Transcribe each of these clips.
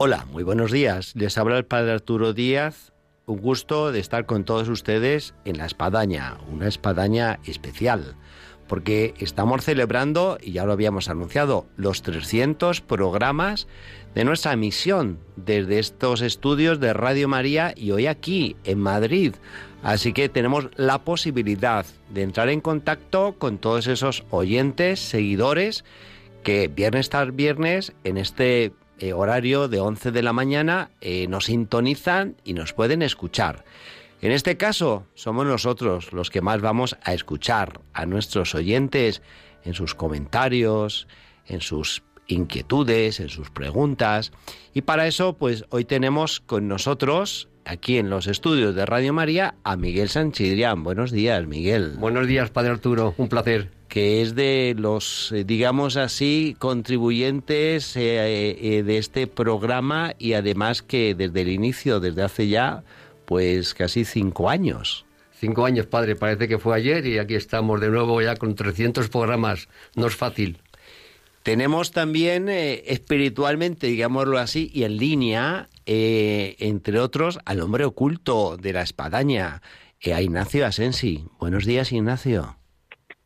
Hola, muy buenos días. Les habla el Padre Arturo Díaz. Un gusto de estar con todos ustedes en la espadaña, una espadaña especial, porque estamos celebrando, y ya lo habíamos anunciado, los 300 programas de nuestra misión desde estos estudios de Radio María y hoy aquí en Madrid. Así que tenemos la posibilidad de entrar en contacto con todos esos oyentes, seguidores, que viernes tras viernes en este eh, horario de 11 de la mañana eh, nos sintonizan y nos pueden escuchar. En este caso, somos nosotros los que más vamos a escuchar a nuestros oyentes en sus comentarios, en sus inquietudes, en sus preguntas. Y para eso, pues hoy tenemos con nosotros, aquí en los estudios de Radio María, a Miguel Sanchidrián. Buenos días, Miguel. Buenos días, Padre Arturo. Un placer que es de los, eh, digamos así, contribuyentes eh, eh, de este programa y además que desde el inicio, desde hace ya, pues casi cinco años. Cinco años, padre, parece que fue ayer y aquí estamos de nuevo ya con 300 programas. No es fácil. Tenemos también espiritualmente, digámoslo así, y en línea, entre otros, al hombre oculto de la espadaña, a Ignacio Asensi. Buenos días, Ignacio.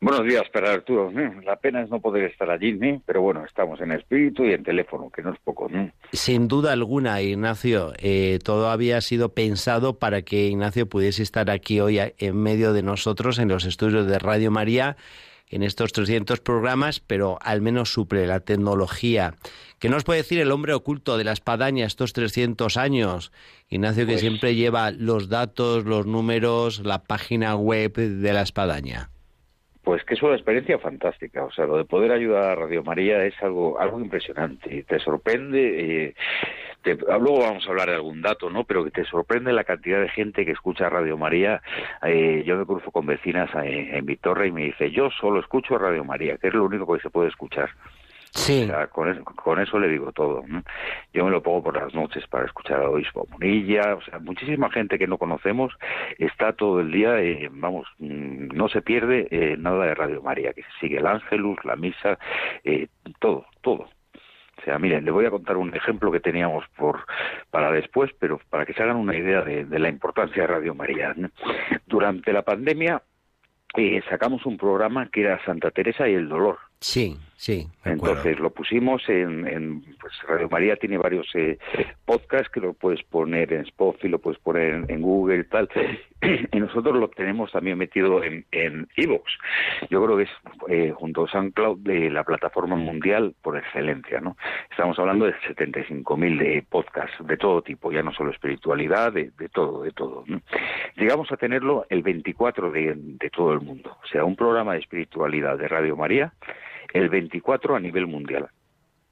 Buenos días, Pedro Arturo. La pena es no poder estar allí, pero bueno, estamos en espíritu y en teléfono, que no es poco. Sin duda alguna, Ignacio. Eh, todo había sido pensado para que Ignacio pudiese estar aquí hoy en medio de nosotros en los estudios de Radio María en estos 300 programas, pero al menos suple la tecnología. ¿Qué nos puede decir el hombre oculto de la espadaña estos 300 años? Ignacio, que pues siempre lleva los datos, los números, la página web de la espadaña. Pues que es una experiencia fantástica, o sea, lo de poder ayudar a Radio María es algo algo impresionante, te sorprende, eh, luego vamos a hablar de algún dato, ¿no? Pero que te sorprende la cantidad de gente que escucha Radio María. Eh, yo me cruzo con vecinas en, en Vitorra y me dice, yo solo escucho Radio María, que es lo único que se puede escuchar. Sí. O sea, con, eso, con eso le digo todo. Yo me lo pongo por las noches para escuchar a Obispo Munilla. O sea, muchísima gente que no conocemos está todo el día, eh, vamos, mm, no se pierde eh, nada de Radio María, que sigue el Ángelus, la misa, eh, todo, todo. O sea, miren, le voy a contar un ejemplo que teníamos por para después, pero para que se hagan una idea de, de la importancia de Radio María. Durante la pandemia eh, sacamos un programa que era Santa Teresa y el dolor. Sí, sí. Entonces lo pusimos en, pues Radio María tiene varios eh, podcasts que lo puedes poner en Spotify, lo puedes poner en, Google y tal. Y nosotros lo tenemos también metido en Evox. Yo creo que es eh, junto a SoundCloud de la plataforma mundial por excelencia, ¿no? Estamos hablando de 75.000 de podcasts de todo tipo, ya no solo espiritualidad, de, de todo, de todo. Llegamos a tenerlo el 24 de, de todo el mundo. O sea, un programa de espiritualidad de Radio María el 24 a nivel mundial.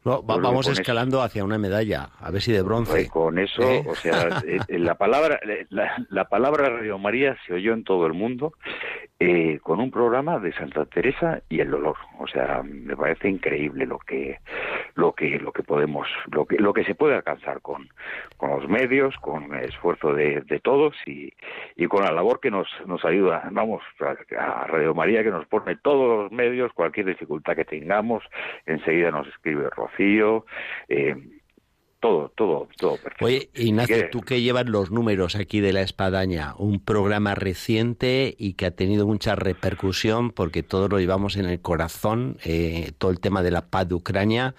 No, vamos escalando hacia una medalla, a ver si de bronce. Pues con eso, ¿Eh? o sea, eh, la palabra, la, la, palabra Radio María se oyó en todo el mundo eh, con un programa de Santa Teresa y el dolor. O sea, me parece increíble lo que, lo que, lo que podemos, lo que, lo que se puede alcanzar con, con los medios, con el esfuerzo de, de todos y, y con la labor que nos, nos ayuda. Vamos a Radio María que nos pone todos los medios, cualquier dificultad que tengamos, enseguida nos escribe Rocío. Eh, todo, todo, todo perfecto. Oye, Ignacio, tú que llevas los números aquí de la espadaña, un programa reciente y que ha tenido mucha repercusión porque todos lo llevamos en el corazón, eh, todo el tema de la paz de Ucrania,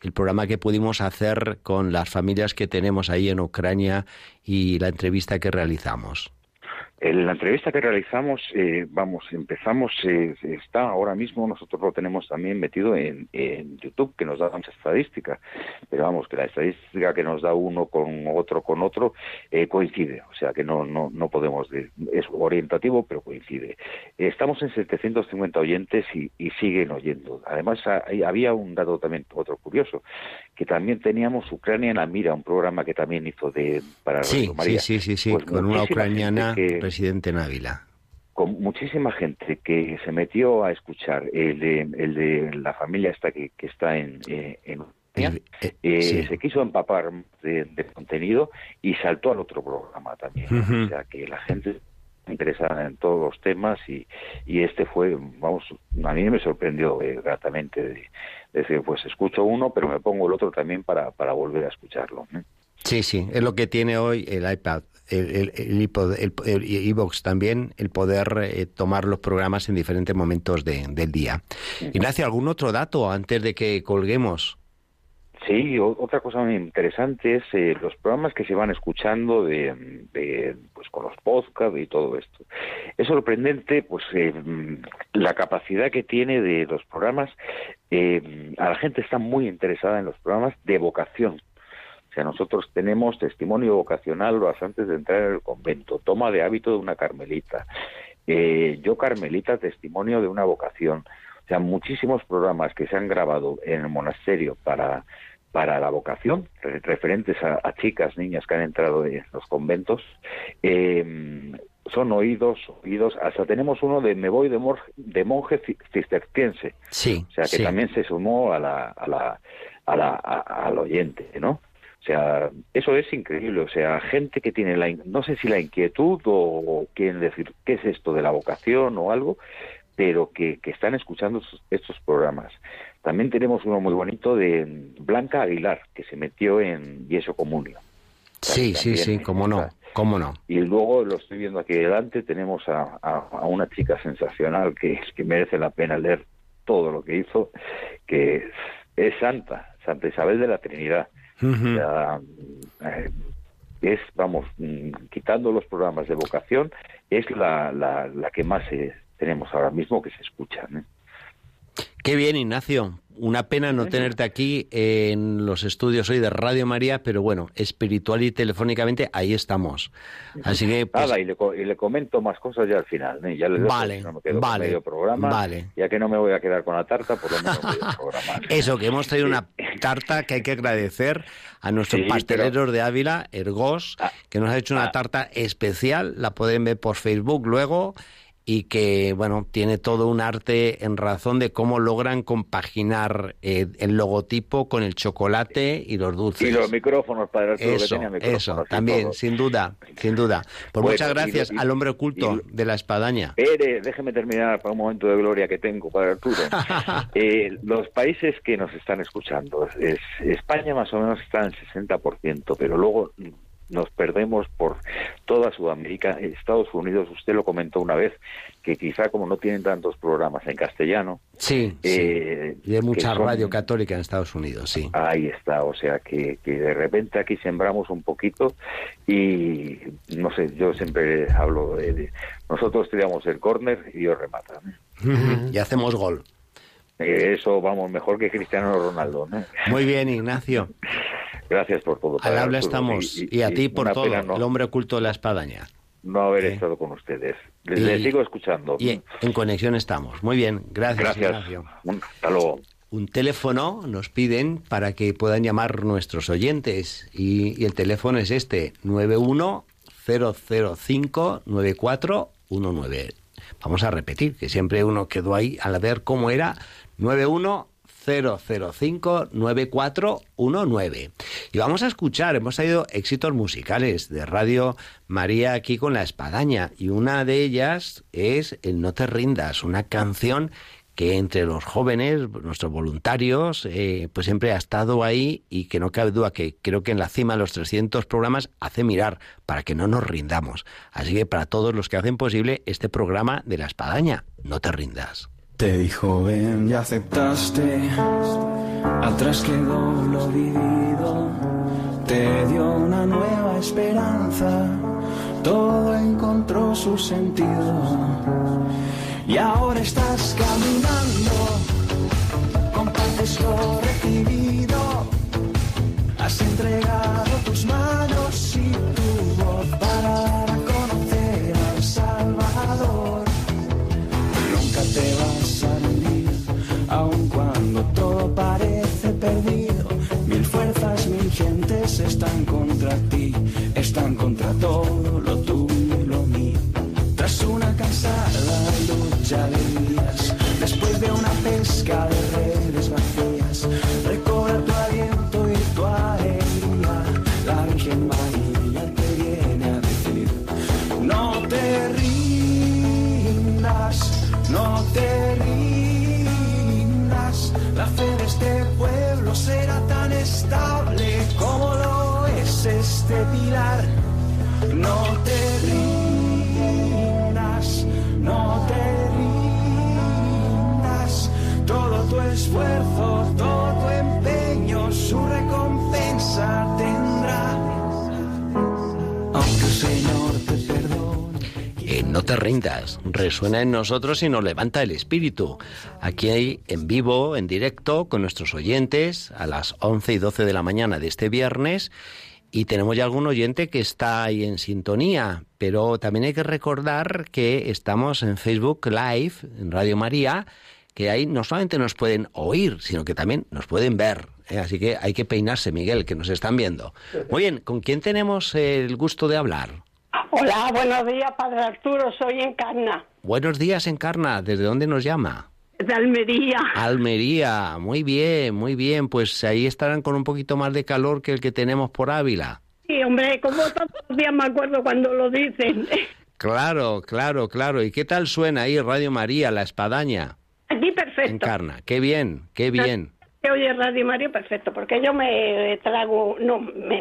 el programa que pudimos hacer con las familias que tenemos ahí en Ucrania y la entrevista que realizamos. En la entrevista que realizamos, eh, vamos, empezamos, eh, está ahora mismo, nosotros lo tenemos también metido en, YouTube, que nos da mucha estadística, pero vamos, que la estadística que nos da uno con otro con otro eh, coincide, o sea que no, no, no podemos, es orientativo, pero coincide. estamos en 750 oyentes y, siguen oyendo. Además, había un dato también, otro curioso, que también teníamos Ucrania en la mira, un programa que también hizo de para sí, María. Sí, sí, sí, pues con una ucraniana presidente Návila. Con muchísima gente que se metió a escuchar el de, el de la familia esta que, que está en, eh, en eh, eh, se quiso empapar de, contenido y saltó al otro programa también. O sea que la gente interesada en todos los temas y, y este fue, vamos, a mí me sorprendió gratamente de, decir, pues escucho uno, pero me pongo el otro también para, para volver a escucharlo. Sí, sí, es lo que tiene hoy el iPad, el, el, iBox también, el poder eh, tomar los programas en diferentes momentos del día. Ignacio, ¿algún otro dato antes de que colguemos? Sí, otra cosa muy interesante es eh, los programas que se van escuchando de, pues con los podcasts y todo esto. Es sorprendente, pues eh, la capacidad que tiene de los programas. a la gente está muy interesada en los programas de vocación o sea, nosotros tenemos testimonio vocacional antes de entrar en el convento, toma de hábito de una carmelita, eh, yo carmelita, testimonio de una vocación. O sea, muchísimos programas que se han grabado en el monasterio para, para la vocación, referentes a, chicas, niñas que han entrado en los conventos, eh, son oídos, oídos. Hasta tenemos uno de Me voy de, de monje cisterciense. Sí. O sea, que también se sumó a la, a la, a la, al oyente, ¿no? O sea, eso es increíble. O sea, gente que tiene la, no sé si la inquietud o, quieren decir qué es esto de la vocación o algo, pero que, que están escuchando estos, programas. También tenemos uno muy bonito de Blanca Aguilar, que se metió en Yeso Comunio. Sí, sí, sí, cómo no, cómo no. Y luego lo estoy viendo aquí delante, tenemos a, a, una chica sensacional que, que merece la pena leer todo lo que hizo, que es santa, Santa Isabel de la Trinidad. Eh, es, vamos, mm, quitando los programas de vocación, es la, la, la que más eh, tenemos ahora mismo que se escuchan. ¿eh? Qué bien, Ignacio. Una pena no tenerte aquí en los estudios hoy de Radio María, pero bueno, espiritual y telefónicamente ahí estamos. Así que pues nada y le, comento más cosas ya al final. ¿eh? Ya le vale, vale, medio programa. Vale. Ya que no me voy a quedar con la tarta, por lo menos medio programa. Eso que hemos traído una tarta que hay que agradecer a nuestros pasteleros de Ávila, Ergos, ah. que nos ha hecho una ah. tarta especial. La pueden ver por Facebook luego y que, bueno, tiene todo un arte en razón de cómo logran compaginar eh, el logotipo con el chocolate y los dulces. Y los micrófonos para el eso, Eso, también, sin duda, sin duda. Pues muchas gracias al hombre oculto de la espadaña. Pere, déjeme terminar para un momento de gloria que tengo para Arturo. eh, los países que nos están escuchando, es, España más o menos está en 60%, pero luego nos perdemos por toda Sudamérica. Estados Unidos, usted lo comentó una vez, que quizá como no tienen tantos programas en castellano. Sí, eh, y hay mucha radio católica en Estados Unidos, sí. Ahí está, o sea que, que de repente aquí sembramos un poquito y no sé, yo siempre hablo de. nosotros tiramos el córner y ellos rematan. Y hacemos gol. Eso vamos mejor que Cristiano Ronaldo. Muy bien, Ignacio. Gracias por todo. Al habla estamos. Y, a ti por todo, el hombre oculto de la espadaña. No haber estado con ustedes. Les, sigo escuchando. Y en conexión estamos. Muy bien, gracias. Gracias. hasta luego. Un teléfono nos piden para que puedan llamar nuestros oyentes. Y, el teléfono es este: 910059419. Vamos a repetir, que siempre uno quedó ahí al ver cómo era. 91 005-9419. Y vamos a escuchar, hemos traído éxitos musicales de Radio María aquí con la espadaña. Y una de ellas es El No te rindas, una canción que entre los jóvenes, nuestros voluntarios, eh, pues siempre ha estado ahí y que no cabe duda que creo que en la cima de los 300 programas hace mirar para que no nos rindamos. Así que para todos los que hacen posible este programa de la espadaña, no te rindas. Te dijo ven y aceptaste, atrás quedó lo vivido, te dio una nueva esperanza. Todo encontró su sentido. Y ahora estás caminando, compartes lo recibido, has entregado tus manos y tu voz para todo lo tuyo lo mío. Tras una cansada lucha de días, después de una pesca te rindas, resuena en nosotros y nos levanta el espíritu. Aquí hay en vivo, en directo, con nuestros oyentes a las 11 y 12 de la mañana de este viernes. Y tenemos ya algún oyente que está ahí en sintonía, pero también hay que recordar que estamos en Facebook Live, en Radio María, que ahí no solamente nos pueden oír, sino que también nos pueden ver. ¿eh? Así que hay que peinarse, Miguel, que nos están viendo. Muy bien, ¿con quién tenemos el gusto de hablar? Hola, buenos días, Padre Arturo, soy Encarna, Buenos días, Encarna. ¿Desde dónde nos llama? de Almería. Almería. Muy bien, muy bien. Pues ahí estarán con un poquito más de calor que el que tenemos por Ávila. Sí, hombre, como todos los días me acuerdo cuando lo dicen. Claro, claro, claro. ¿Y qué tal suena ahí Radio María, la espadaña? Aquí perfecto. Encarna. Qué bien, qué bien. Oye Radio María perfecto, porque yo me trago, no, me-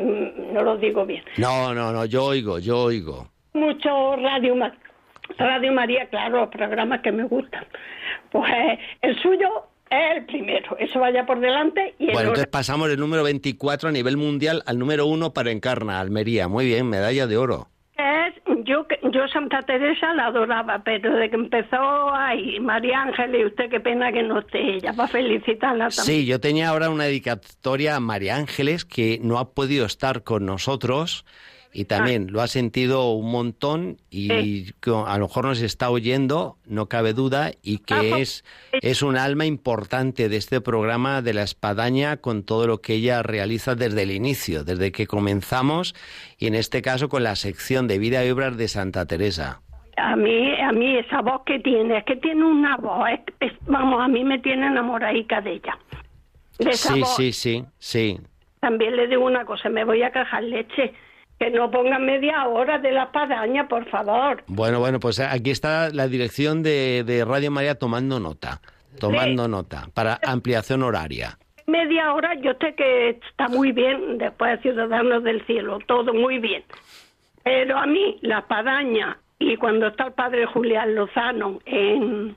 no lo digo bien. No, no, no, yo oigo, yo oigo. Mucho Radio, Ma- Radio María, claro, los programas que me gustan. Pues el suyo es el primero, eso vaya por delante y el Bueno, entonces pasamos del número 24 a nivel mundial al número 1 para Encarna, Almería. Muy bien, medalla de oro. Yo, yo Santa Teresa la adoraba, pero de que empezó ahí María Ángeles, usted qué pena que no esté ella, para felicitarla también. Sí, yo tenía ahora una dedicatoria a María Ángeles que no ha podido estar con nosotros y también lo ha sentido un montón y que a lo mejor nos está oyendo, no cabe duda, y Ah, que es, es un alma importante de este programa de la espadaña con todo lo que ella realiza desde el inicio, desde que comenzamos y en este caso con la sección de vida y obras de Santa Teresa. A mí, a mí esa voz que tiene, es que tiene una voz, es- es- vamos, a mí me tiene enamoradica de ella. De esa Sí, voz. sí, sí, sí. También le digo una cosa, me voy a cajar leche. Que no pongan media hora de la espadaña, por favor. Bueno, bueno, pues aquí está la dirección de, de Radio María tomando nota, tomando nota para ampliación horaria. Media hora, yo sé que está muy bien, después de Ciudadanos del Cielo, todo muy bien. Pero a mí, la espadaña, y cuando está el padre Julián Lozano en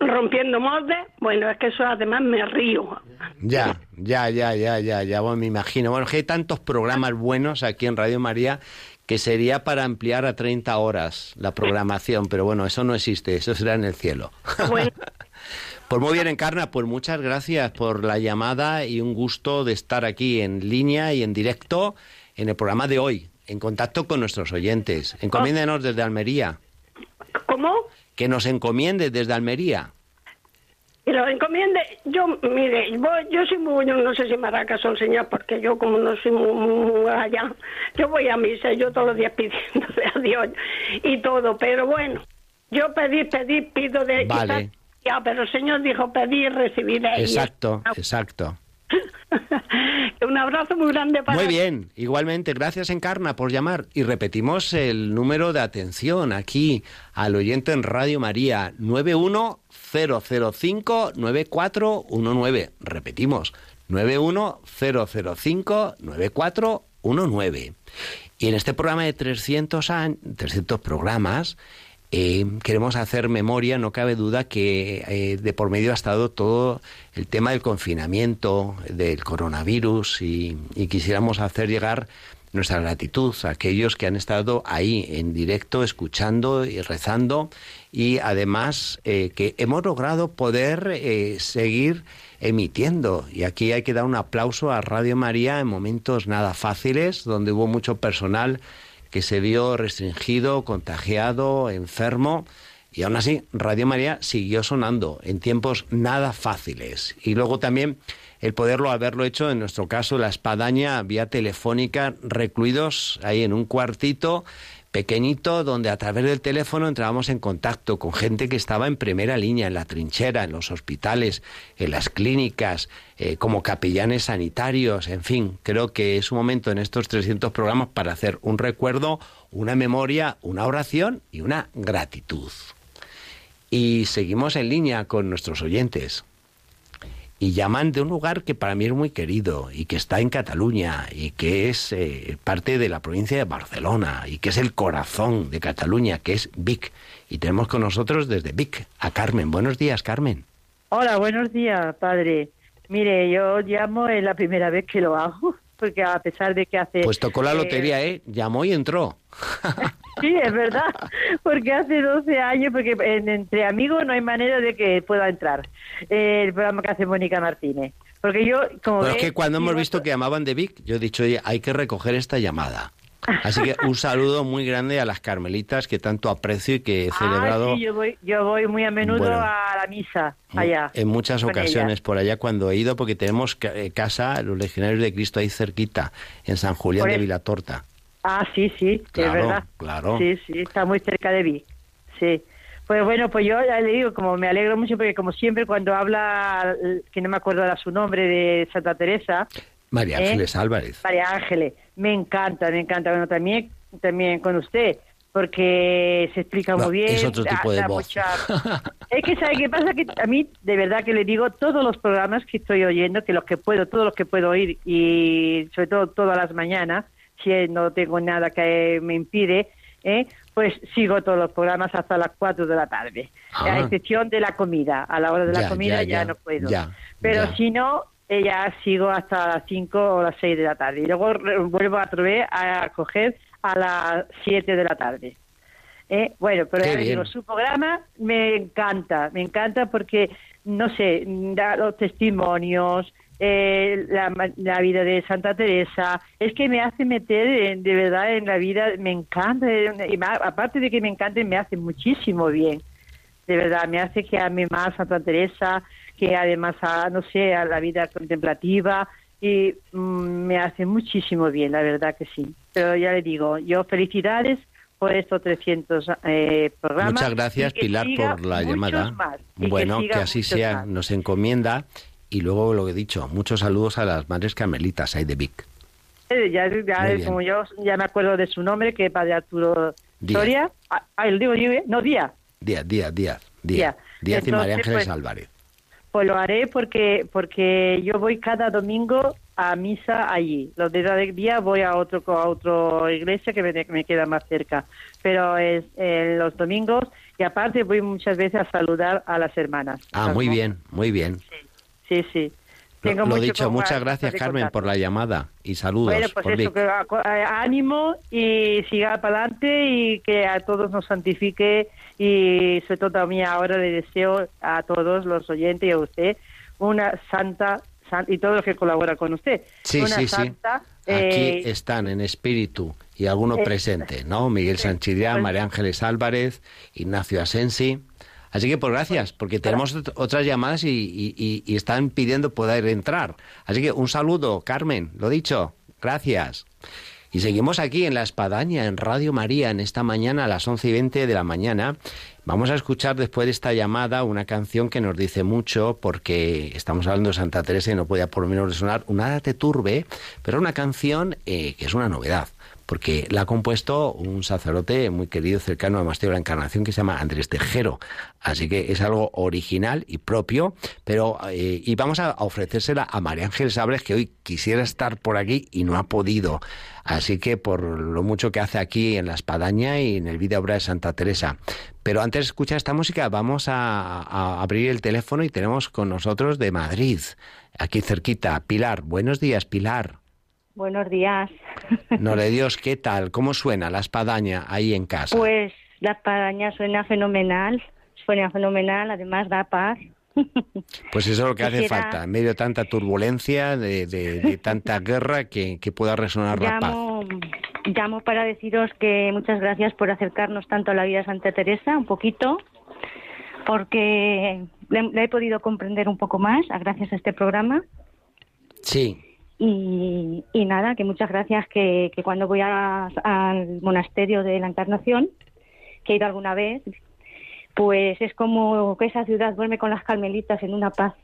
Rompiendo Moldes, bueno, es que eso además me río. Ya, ya, ya, ya, ya, ya, bueno, me imagino. Bueno, que hay tantos programas buenos aquí en Radio María que sería para ampliar a 30 horas la programación, pero bueno, eso no existe, eso será en el cielo. Bueno, Pues muy bien, Encarna, pues muchas gracias por la llamada y un gusto de estar aquí en línea y en directo en el programa de hoy, en contacto con nuestros oyentes. Encomiéndenos desde Almería. ¿cómo? Que nos encomiende desde Almería. Y lo encomiende, yo, mire, voy- yo soy muy, yo no sé si caso el señor, porque yo como no soy muy, muy allá, yo voy a misa, yo todos los días pidiéndole a Dios y todo, pero bueno, yo pedí, pedí, pido de... Vale. Ya, pero el Señor dijo pedir, recibir. y- Exacto, exacto. Un abrazo muy grande para Muy bien, igualmente, gracias Encarna por llamar. Y repetimos el número de atención aquí al oyente en Radio María, 910059419. Repetimos, 910059419. Y en este programa de 300, años, 300 programas, eh, queremos hacer memoria, no cabe duda que eh, de por medio ha estado todo el tema del confinamiento, del coronavirus y, y quisiéramos hacer llegar nuestra gratitud a aquellos que han estado ahí en directo, escuchando y rezando, y además eh, que hemos logrado poder eh, seguir emitiendo. Y aquí hay que dar un aplauso a Radio María en momentos nada fáciles, donde hubo mucho personal que se vio restringido, contagiado, enfermo. Y aún así, Radio María siguió sonando en tiempos nada fáciles. Y luego también el poderlo haberlo hecho, en nuestro caso, la espadaña vía telefónica, recluidos ahí en un cuartito pequeñito donde a través del teléfono entrábamos en contacto con gente que estaba en primera línea, en la trinchera, en los hospitales, en las clínicas, eh, como capellanes sanitarios, en fin, creo que es un momento en estos 300 programas para hacer un recuerdo, una memoria, una oración y una gratitud. Y seguimos en línea con nuestros oyentes y llaman de un lugar que para mí es muy querido y que está en Cataluña y que es eh, parte de la provincia de Barcelona y que es el corazón de Cataluña, que es Vic. Y tenemos con nosotros desde Vic a Carmen. Buenos días, Carmen. Hola, buenos días, padre. Mire, yo llamo, es la primera vez que lo hago, porque a pesar de que hace... Pues tocó la eh, lotería, ¿eh? Llamó y entró. Sí, es verdad, porque hace 12 años, porque en- entre amigos no hay manera de que pueda entrar eh, el programa que hace Mónica Martínez. Porque yo, como Pero es que cuando hemos visto que llamaban de Vic, yo he dicho, oye, hay que recoger esta llamada. Así que un saludo muy grande a las carmelitas que tanto aprecio y que he Ah, celebrado sí, yo voy, yo voy muy a menudo Bueno. a la misa, allá. en muchas ocasiones por allá cuando he ido, porque tenemos eh, casa, los legionarios de Cristo ahí cerquita, en San Julián Por de. Vilatorta. Ah, sí, sí, Claro, es verdad. claro. Sí, sí, está muy cerca de mí. Sí. Pues bueno, pues yo ya le digo, como me alegro mucho, porque como siempre cuando habla, que no me acuerdo ahora su nombre, de Santa Teresa, María ¿Eh? Ángeles Álvarez. María Ángeles, me encanta, me encanta. Bueno, también, también con usted, porque se explica No, muy bien. es otro da- tipo de voz. mucha- Es que, ¿sabe qué pasa? Que a mí, de verdad que le digo, todos los programas que estoy oyendo, que los que puedo, todos los que puedo oír, y sobre todo todas las mañanas, si no tengo nada que me impide, ¿eh? pues sigo todos los programas hasta las 4 de la tarde. Ah. A excepción de la comida. A la hora de la comida ya, ya, ya, no puedo. Pero si no, eh, ya sigo hasta las 5 o las 6 de la tarde. Y luego vuelvo a vez a coger a las 7 de la tarde. ¿Eh? Bueno, pero ya digo, su programa me encanta, me encanta porque, no sé, da los testimonios, eh, la, la vida de Santa Teresa, es que me hace meter en- de verdad en la vida, me encanta, eh, y ma- aparte de que me encante, me hace muchísimo bien, de verdad, me hace que ame más a Santa Teresa, que además a, no sé, a la vida contemplativa, y mm, me hace muchísimo bien, la verdad que sí. Pero ya le digo, yo felicidades por estos 300 eh, programas. Muchas gracias, Pilar, por la llamada. más, bueno, que, así sea, más. nos encomienda. Y luego lo que he dicho, muchos saludos a las madres carmelitas ahí de Vic. Eh, Ya, ya, como yo ya me acuerdo de su nombre, que es padre Arturo Díaz. Soria. Ah, ah, digo ¿eh? No, Díaz. Díaz, Díaz, Díaz, Díaz. Díaz. Y María Ángeles pues, Álvarez. Pues lo haré porque porque yo voy cada domingo a misa allí. Los días de día voy a otro a otra iglesia que me, me queda más cerca. Pero es eh, los domingos y aparte voy muchas veces a saludar a las hermanas. Ah, muy bien, muy bien. Sí, sí. Lo, Tengo lo mucho dicho, muchas gracias Carmen por la llamada y saludos Bueno, pues por eso, que a- a- ánimo y siga para adelante y que a todos nos santifique y sobre todo también ahora le deseo a todos los oyentes y a usted una santa, san- y todos los que colaboran con usted, Sí, una sí, sí. santa Aquí eh, están en espíritu y algunos eh, presentes, ¿no? Miguel Sanchidea, pues- María Ángeles Álvarez, Ignacio Asensi. Así que pues gracias, porque tenemos ot- otras llamadas y, y- y- y están pidiendo poder entrar. Así que un saludo, Carmen, lo dicho, gracias. Y seguimos aquí en La Espadaña, en Radio María, en esta mañana a las 11 y 20 de la mañana. Vamos a escuchar después de esta llamada una canción que nos dice mucho, porque estamos hablando de Santa Teresa y no podía por lo menos sonar un Nada te turbe, pero una canción eh, que es una novedad, porque la ha compuesto un sacerdote muy querido, cercano a Monasterio de la Encarnación, que se llama Andrés Tejero. Así que es algo original y propio, pero eh, y vamos a ofrecérsela a María Ángeles Sabres, que hoy quisiera estar por aquí y no ha podido. Así que por lo mucho que hace aquí en la espadaña y en el vídeo obra de Santa Teresa. Pero antes de escuchar esta música, vamos a abrir el teléfono y tenemos con nosotros de Madrid, aquí cerquita, Pilar. Buenos días, Pilar. Buenos días. Nora de Dios, ¿qué tal? ¿Cómo suena la espadaña ahí en casa? Pues la espadaña suena fenomenal, suena fenomenal, además da paz. Pues eso es lo que hace Quisiera- falta, en medio de tanta turbulencia, de, de- de tanta guerra, que, que pueda resonar la paz. Llamo, llamo para deciros que muchas gracias por acercarnos tanto a la vida de Santa Teresa, un poquito, porque la, he podido comprender un poco más gracias a este programa. Sí, Y, y nada, que muchas gracias, que, que cuando voy a- al monasterio de la Encarnación, que he ido alguna vez, pues es como que esa ciudad duerme con las carmelitas en una paz.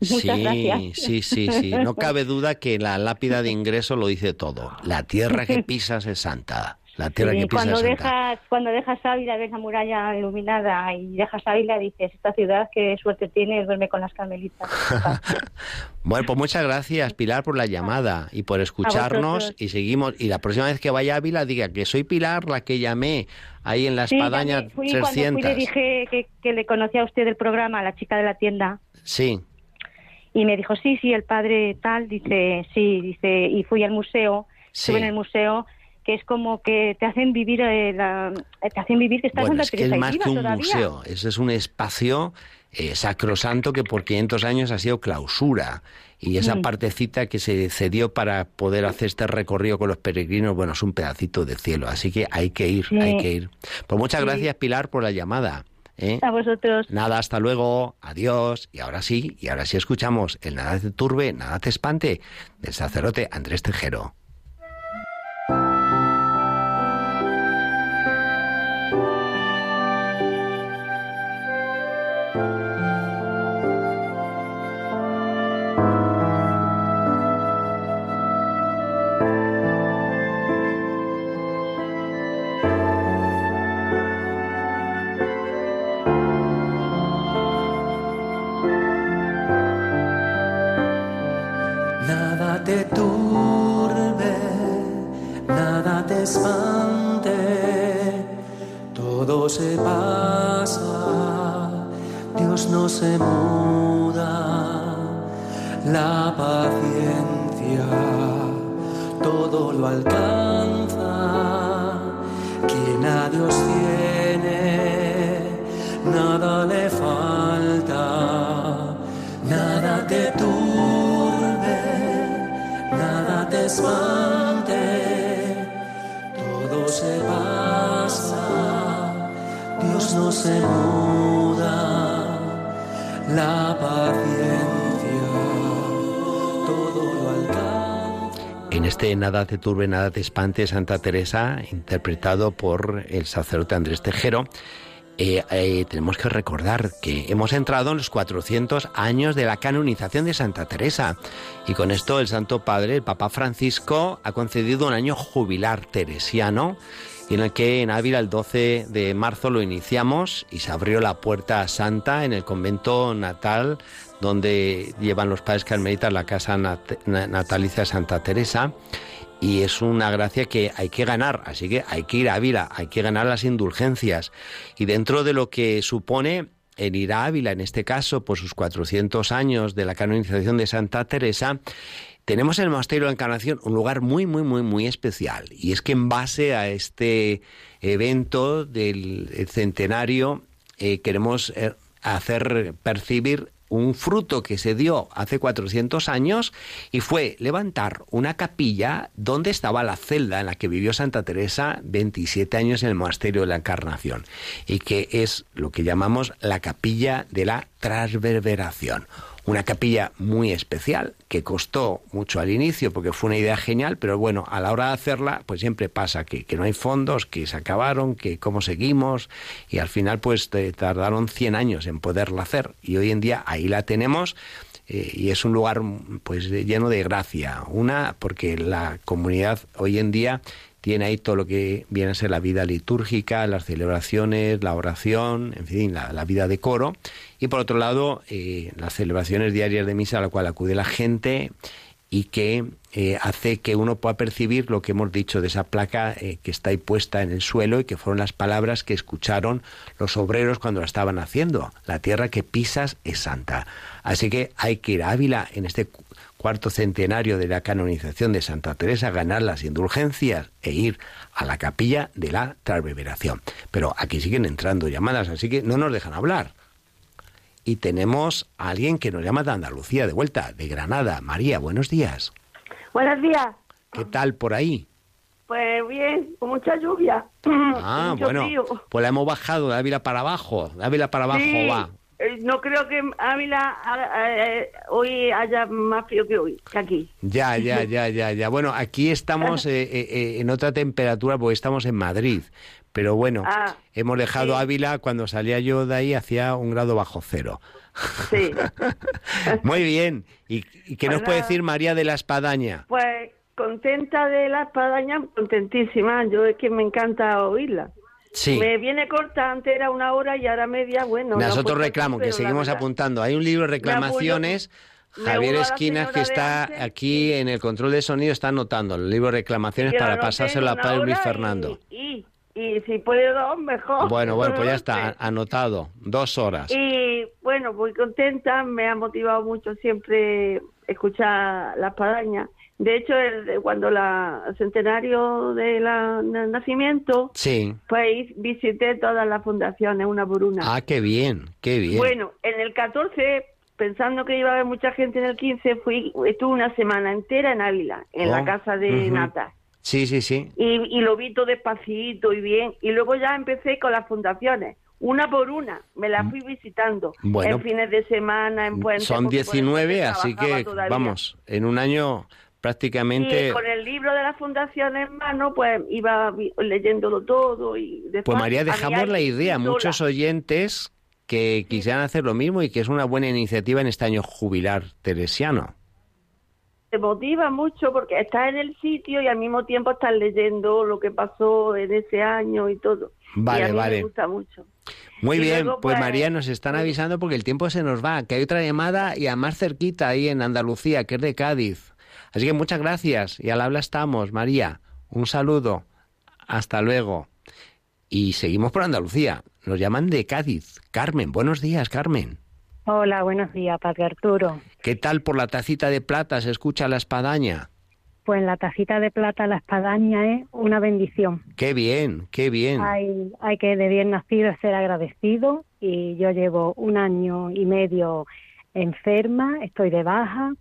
Muchas sí, gracias. sí, sí, sí. No cabe duda que la lápida de ingreso lo dice todo. La tierra que pisas es santa. La tierra Sí, que pisas cuando dejas cuando dejas Ávila ves la muralla iluminada y dejas Ávila dices esta ciudad qué suerte tiene duerme con las carmelitas Bueno, pues muchas gracias, Pilar, por la llamada y por escucharnos. Y seguimos. Y la próxima vez que vaya a Ávila, diga que soy Pilar, la que llamé ahí en la Sí, espadaña me fui, cuando fui 300. le dije que, que le conocía a usted el programa a la chica de la tienda Sí, y me dijo sí sí el padre tal dice sí dice y fui al museo Sí. estuve en el museo que es como que te hacen vivir eh, la- te hacen vivir que está bueno, Santa es que es más que un todavía. museo. Ese es un espacio eh, sacrosanto que por 500 años ha sido clausura. Y esa Mm. partecita que se cedió para poder hacer este recorrido con los peregrinos, bueno, es un pedacito de cielo. Así que hay que ir, Sí. hay que ir. Pues muchas Sí. gracias, Pilar, por la llamada. ¿eh? a vosotros Nada, hasta luego, adiós. Y ahora sí, y ahora sí escuchamos el Nada te turbe, nada te espante, del sacerdote Andrés Tejero. En este Nada te turbe, nada te espante, Santa Teresa, interpretado por el sacerdote Andrés Tejero, eh, eh, tenemos que recordar que hemos entrado en los 400 años de la canonización de Santa Teresa. Y con esto el Santo Padre, el Papa Francisco, ha concedido un año jubilar teresiano en el que en Ávila el 12 de marzo lo iniciamos y se abrió la puerta santa en el convento natal donde llevan los padres carmelitas la casa nat- na- natalicia de Santa Teresa y es una gracia que hay que ganar, así que hay que ir a Ávila, hay que ganar las indulgencias y dentro de lo que supone el ir a Ávila, en este caso por sus 400 años de la canonización de Santa Teresa, tenemos en el Monasterio de la Encarnación un lugar muy, muy, muy, muy especial. Y es que en base a este evento del centenario eh, queremos eh, hacer percibir un fruto que se dio hace 400 años y fue levantar una capilla donde estaba la celda en la que vivió Santa Teresa 27 años en el Monasterio de la Encarnación y que es lo que llamamos la capilla de la transverberación. Una capilla muy especial que costó mucho al inicio porque fue una idea genial, pero bueno, a la hora de hacerla pues siempre pasa que, que no hay fondos, que se acabaron, que cómo seguimos y al final pues tardaron 100 años en poderla hacer y hoy en día ahí la tenemos eh, y es un lugar pues lleno de gracia. Una porque la comunidad hoy en día tiene ahí todo lo que viene a ser la vida litúrgica, las celebraciones, la oración, en fin, la, vida de coro. Y por otro lado, eh, las celebraciones diarias de misa a la cual acude la gente y que eh, hace que uno pueda percibir lo que hemos dicho de esa placa eh, que está ahí puesta en el suelo y que fueron las palabras que escucharon los obreros cuando la estaban haciendo. La tierra que pisas es santa. Así que hay que ir a Ávila en este cuarto centenario de la canonización de Santa Teresa, ganar las indulgencias e ir a la capilla de la transverberación. Pero aquí siguen entrando llamadas, así que no nos dejan hablar. Y tenemos a alguien que nos llama de Andalucía, de vuelta, de Granada. María, buenos días. Buenos días. ¿Qué tal por ahí? Pues bien, con mucha lluvia. Ah, Mucho bueno, frío. pues la hemos bajado de Ávila para abajo. De Ávila para abajo Sí, va. Eh, No creo que Ávila eh, hoy haya más frío que hoy, que aquí. Ya, ya, ya, ya, ya. Bueno, aquí estamos eh, eh, eh, en otra temperatura porque estamos en Madrid. Pero bueno, Ah, hemos dejado sí. Ávila cuando salía yo de ahí hacía un grado bajo cero. Sí. Muy bien. ¿Y, y qué nos Pues puede decir María de la Espadaña? Pues contenta de la espadaña, contentísima. Yo es que me encanta oírla. Sí. Me viene corta, antes era una hora y ahora media, bueno. no Nosotros apunto reclamo, que seguimos apuntando. Hay un libro de reclamaciones. Javier Esquinas, que está aquí en el control de sonido, está anotando el libro de reclamaciones para anoté pasárselo a Padre Luis hora y- Fernando. Y, y, si puede dos, mejor. Bueno, bueno, pues ya está, anotado. Dos horas. Y bueno, muy contenta, me ha motivado mucho siempre escuchar la espadaña. De hecho, el- cuando la el centenario de la, del nacimiento, Sí. pues visité todas las fundaciones, una por una. Ah, qué bien, qué bien. Bueno, en el 14, pensando que iba a haber mucha gente en el 15, fui, estuve una semana entera en Ávila, en Oh, la casa de. Nata. Sí, sí, sí. Y, y lo vi todo despacito y bien. Y luego ya empecé con las fundaciones, una por una. Me las fui visitando. Bueno, en fines de semana, en puentes. Son porque por 19, entonces así que todavía. vamos, en un año prácticamente... Y con el libro de las fundaciones en mano, pues iba leyéndolo todo. y después Pues María, dejamos la idea muchos oyentes que quisieran hacer lo mismo y que es una buena iniciativa en este año jubilar teresiano. te motiva mucho porque estás en el sitio y al mismo tiempo estás leyendo lo que pasó en ese año y todo. Vale, y a mí vale. Me gusta mucho. Muy Y bien, luego, pues pues, María, nos están avisando porque el tiempo se nos va, que hay otra llamada y a más cerquita ahí en Andalucía, que es de Cádiz. Así que muchas gracias y al habla estamos, María. Un saludo. Hasta luego. Y seguimos por Andalucía. Nos llaman de Cádiz. Carmen, buenos días, Carmen. Hola, buenos días, Padre Arturo. ¿Qué tal por la tacita de plata se escucha la espadaña? Pues la tacita de plata, la espadaña, es una bendición. Qué bien, qué bien. Hay, hay que de bien nacido ser agradecido y yo llevo un año y medio enferma, estoy de baja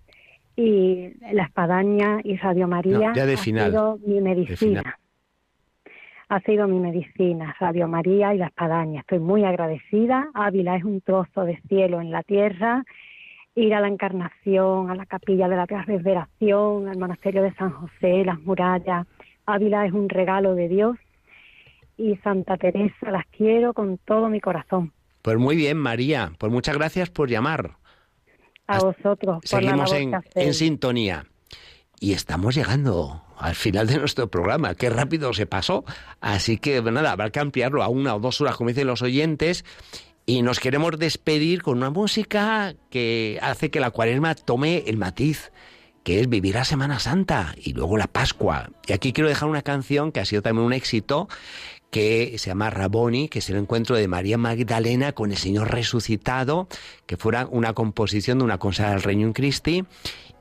y la espadaña y Radio María No, ya de ha sido mi medicina. Ha sido mi medicina, Radio María y la espadaña. Estoy muy agradecida. Ávila es un trozo de cielo en la tierra. Ir a la Encarnación, a la capilla de la Transverberación, al monasterio de San José, las murallas. Ávila es un regalo de Dios y Santa Teresa las quiero con todo mi corazón. Pues muy bien, María. Pues muchas gracias por llamar. A vosotros. por Seguimos labor en, en sintonía. Y estamos llegando al final de nuestro programa. Qué rápido se pasó. Así que nada, habrá que ampliarlo a una o dos horas, como dicen los oyentes. Y nos queremos despedir con una música que hace que la cuaresma tome el matiz, que es vivir la Semana Santa y luego la Pascua. Y aquí quiero dejar una canción que ha sido también un éxito, que se llama Raboni, que es el encuentro de María Magdalena con el Señor resucitado, que fuera una composición de una cosa del Reino en Christi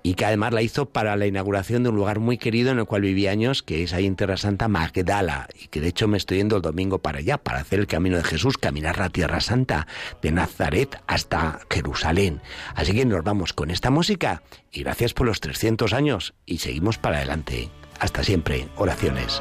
y que además la hizo para la inauguración de un lugar muy querido en el cual viví años, que es ahí en Tierra Santa, Magdala, y que de hecho me estoy yendo el domingo para allá, para hacer el camino de Jesús, caminar la Tierra Santa, de Nazaret hasta Jerusalén. Así que nos vamos con esta música y gracias por los 300 años y seguimos para adelante. Hasta siempre, oraciones.